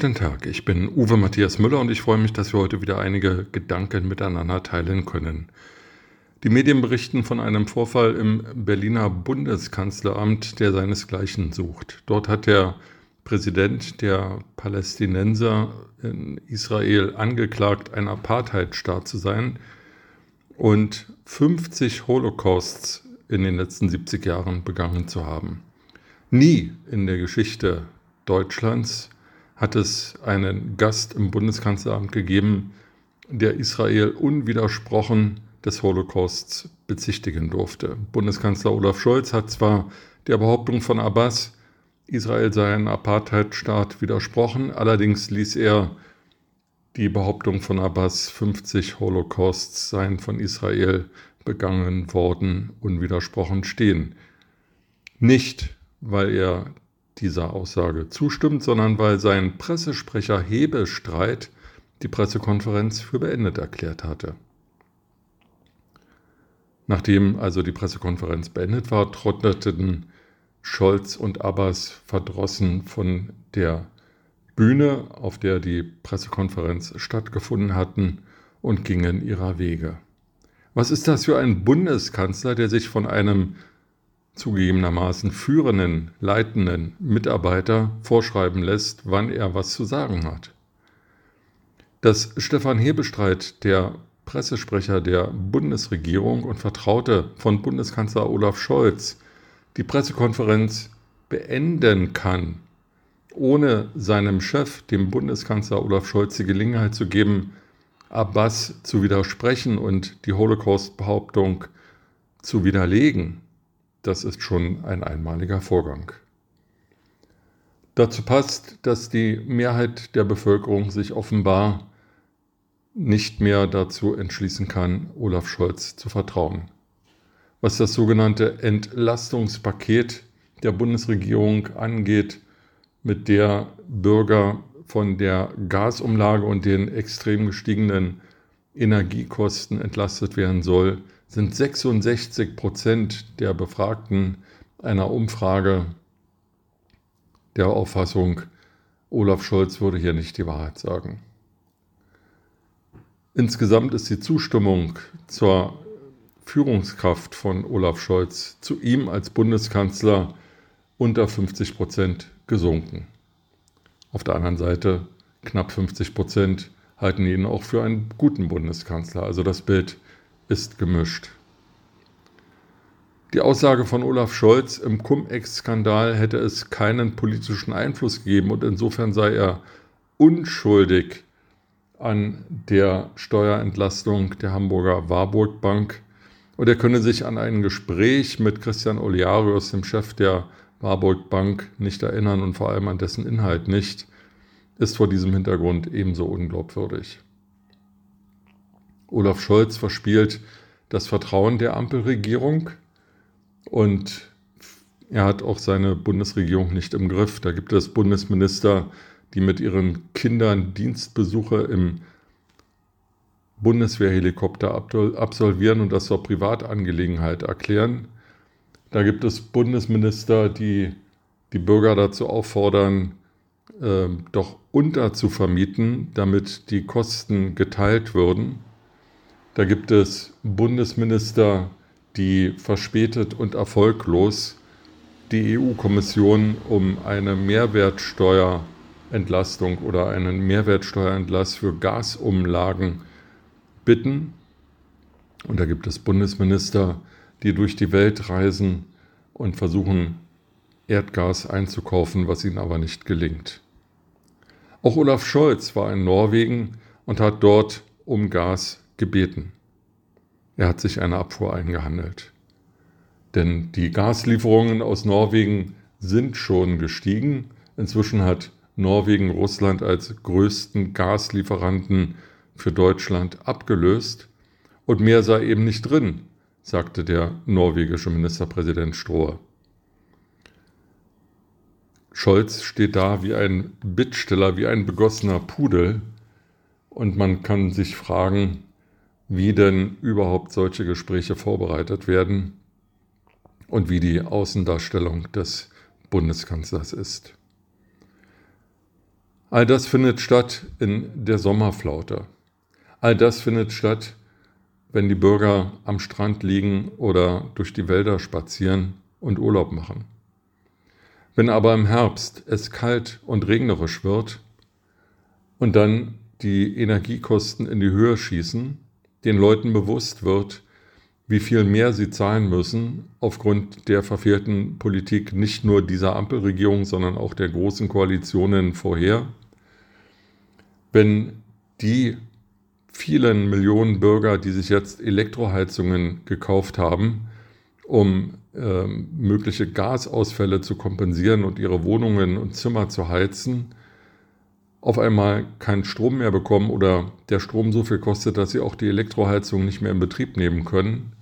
Guten Tag, ich bin Uwe Matthias Müller und ich freue mich, dass wir heute wieder einige Gedanken miteinander teilen können. Die Medien berichten von einem Vorfall im Berliner Bundeskanzleramt, der seinesgleichen sucht. Dort hat der Präsident der Palästinenser in Israel angeklagt, ein Apartheidstaat zu sein und 50 Holocausts in den letzten 70 Jahren begangen zu haben. Nie in der Geschichte Deutschlands hat es einen Gast im Bundeskanzleramt gegeben, der Israel unwidersprochen des Holocausts bezichtigen durfte. Bundeskanzler Olaf Scholz hat zwar der Behauptung von Abbas, Israel sei ein Apartheidstaat, widersprochen, allerdings ließ er die Behauptung von Abbas, 50 Holocausts seien von Israel begangen worden, unwidersprochen stehen. Nicht, weil er dieser Aussage zustimmt, sondern weil sein Pressesprecher Hebestreit die Pressekonferenz für beendet erklärt hatte. Nachdem also die Pressekonferenz beendet war, trotteten Scholz und Abbas verdrossen von der Bühne, auf der die Pressekonferenz stattgefunden hatten, und gingen ihrer Wege. Was ist das für ein Bundeskanzler, der sich von einem zugegebenermaßen führenden, leitenden Mitarbeiter vorschreiben lässt, wann er was zu sagen hat. Dass Stefan Hebestreit, der Pressesprecher der Bundesregierung und Vertraute von Bundeskanzler Olaf Scholz, die Pressekonferenz beenden kann, ohne seinem Chef, dem Bundeskanzler Olaf Scholz, die Gelegenheit zu geben, Abbas zu widersprechen und die Holocaust-Behauptung zu widerlegen, das ist schon ein einmaliger Vorgang. Dazu passt, dass die Mehrheit der Bevölkerung sich offenbar nicht mehr dazu entschließen kann, Olaf Scholz zu vertrauen. Was das sogenannte Entlastungspaket der Bundesregierung angeht, mit der Bürger von der Gasumlage und den extrem gestiegenen Energiekosten entlastet werden soll, sind 66 Prozent der Befragten einer Umfrage der Auffassung, Olaf Scholz würde hier nicht die Wahrheit sagen. Insgesamt ist die Zustimmung zur Führungskraft von Olaf Scholz zu ihm als Bundeskanzler unter 50 Prozent gesunken. Auf der anderen Seite knapp 50 Prozent halten ihn auch für einen guten Bundeskanzler. Also das Bild ist gemischt. Die Aussage von Olaf Scholz, im Cum-Ex-Skandal hätte es keinen politischen Einfluss gegeben und insofern sei er unschuldig an der Steuerentlastung der Hamburger Warburg Bank und er könne sich an ein Gespräch mit Christian Oliarius, dem Chef der Warburg Bank, nicht erinnern und vor allem an dessen Inhalt nicht, ist vor diesem Hintergrund ebenso unglaubwürdig. Olaf Scholz verspielt das Vertrauen der Ampelregierung und er hat auch seine Bundesregierung nicht im Griff. Da gibt es Bundesminister, die mit ihren Kindern Dienstbesuche im Bundeswehrhelikopter absolvieren und das zur Privatangelegenheit erklären. Da gibt es Bundesminister, die die Bürger dazu auffordern, äh, doch unterzuvermieten, damit die Kosten geteilt würden. Da gibt es Bundesminister, die verspätet und erfolglos die EU-Kommission um eine Mehrwertsteuerentlastung oder einen Mehrwertsteuerentlass für Gasumlagen bitten. Und da gibt es Bundesminister, die durch die Welt reisen und versuchen, Erdgas einzukaufen, was ihnen aber nicht gelingt. Auch Olaf Scholz war in Norwegen und hat dort um Gas gebeten. Er hat sich eine Abfuhr eingehandelt. Denn die Gaslieferungen aus Norwegen sind schon gestiegen. Inzwischen hat Norwegen Russland als größten Gaslieferanten für Deutschland abgelöst. Und mehr sei eben nicht drin, sagte der norwegische Ministerpräsident Strohe. Scholz steht da wie ein Bittsteller, wie ein begossener Pudel. Und man kann sich fragen, wie denn überhaupt solche Gespräche vorbereitet werden und wie die Außendarstellung des Bundeskanzlers ist. All das findet statt in der Sommerflaute. All das findet statt, wenn die Bürger am Strand liegen oder durch die Wälder spazieren und Urlaub machen. Wenn aber im Herbst es kalt und regnerisch wird und dann die Energiekosten in die Höhe schießen, den Leuten bewusst wird, wie viel mehr sie zahlen müssen aufgrund der verfehlten Politik nicht nur dieser Ampelregierung, sondern auch der großen Koalitionen vorher. Wenn die vielen Millionen Bürger, die sich jetzt Elektroheizungen gekauft haben, um äh, mögliche Gasausfälle zu kompensieren und ihre Wohnungen und Zimmer zu heizen, auf einmal keinen Strom mehr bekommen oder der Strom so viel kostet, dass sie auch die Elektroheizung nicht mehr in Betrieb nehmen können.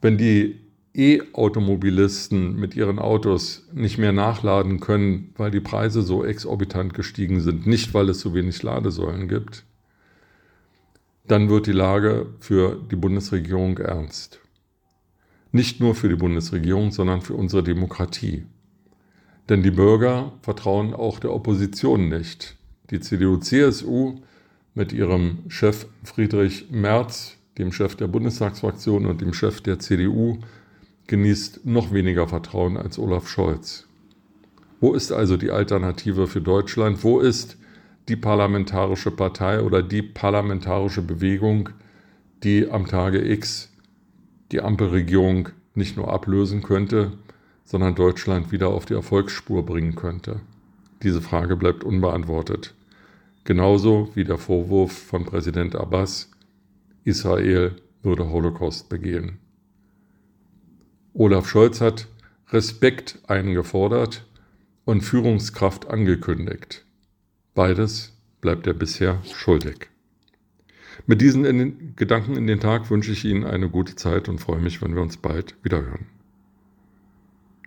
Wenn die E-Automobilisten mit ihren Autos nicht mehr nachladen können, weil die Preise so exorbitant gestiegen sind, nicht weil es so wenig Ladesäulen gibt, dann wird die Lage für die Bundesregierung ernst. Nicht nur für die Bundesregierung, sondern für unsere Demokratie. Denn die Bürger vertrauen auch der Opposition nicht. Die CDU-CSU mit ihrem Chef Friedrich Merz, dem Chef der Bundestagsfraktion und dem Chef der CDU, genießt noch weniger Vertrauen als Olaf Scholz. Wo ist also die Alternative für Deutschland? Wo ist die parlamentarische Partei oder die parlamentarische Bewegung, die am Tage X die Ampelregierung nicht nur ablösen könnte, sondern Deutschland wieder auf die Erfolgsspur bringen könnte? Diese Frage bleibt unbeantwortet. Genauso wie der Vorwurf von Präsident Abbas, Israel würde Holocaust begehen. Olaf Scholz hat Respekt eingefordert und Führungskraft angekündigt. Beides bleibt er bisher schuldig. Mit diesen in Gedanken in den Tag wünsche ich Ihnen eine gute Zeit und freue mich, wenn wir uns bald wiederhören.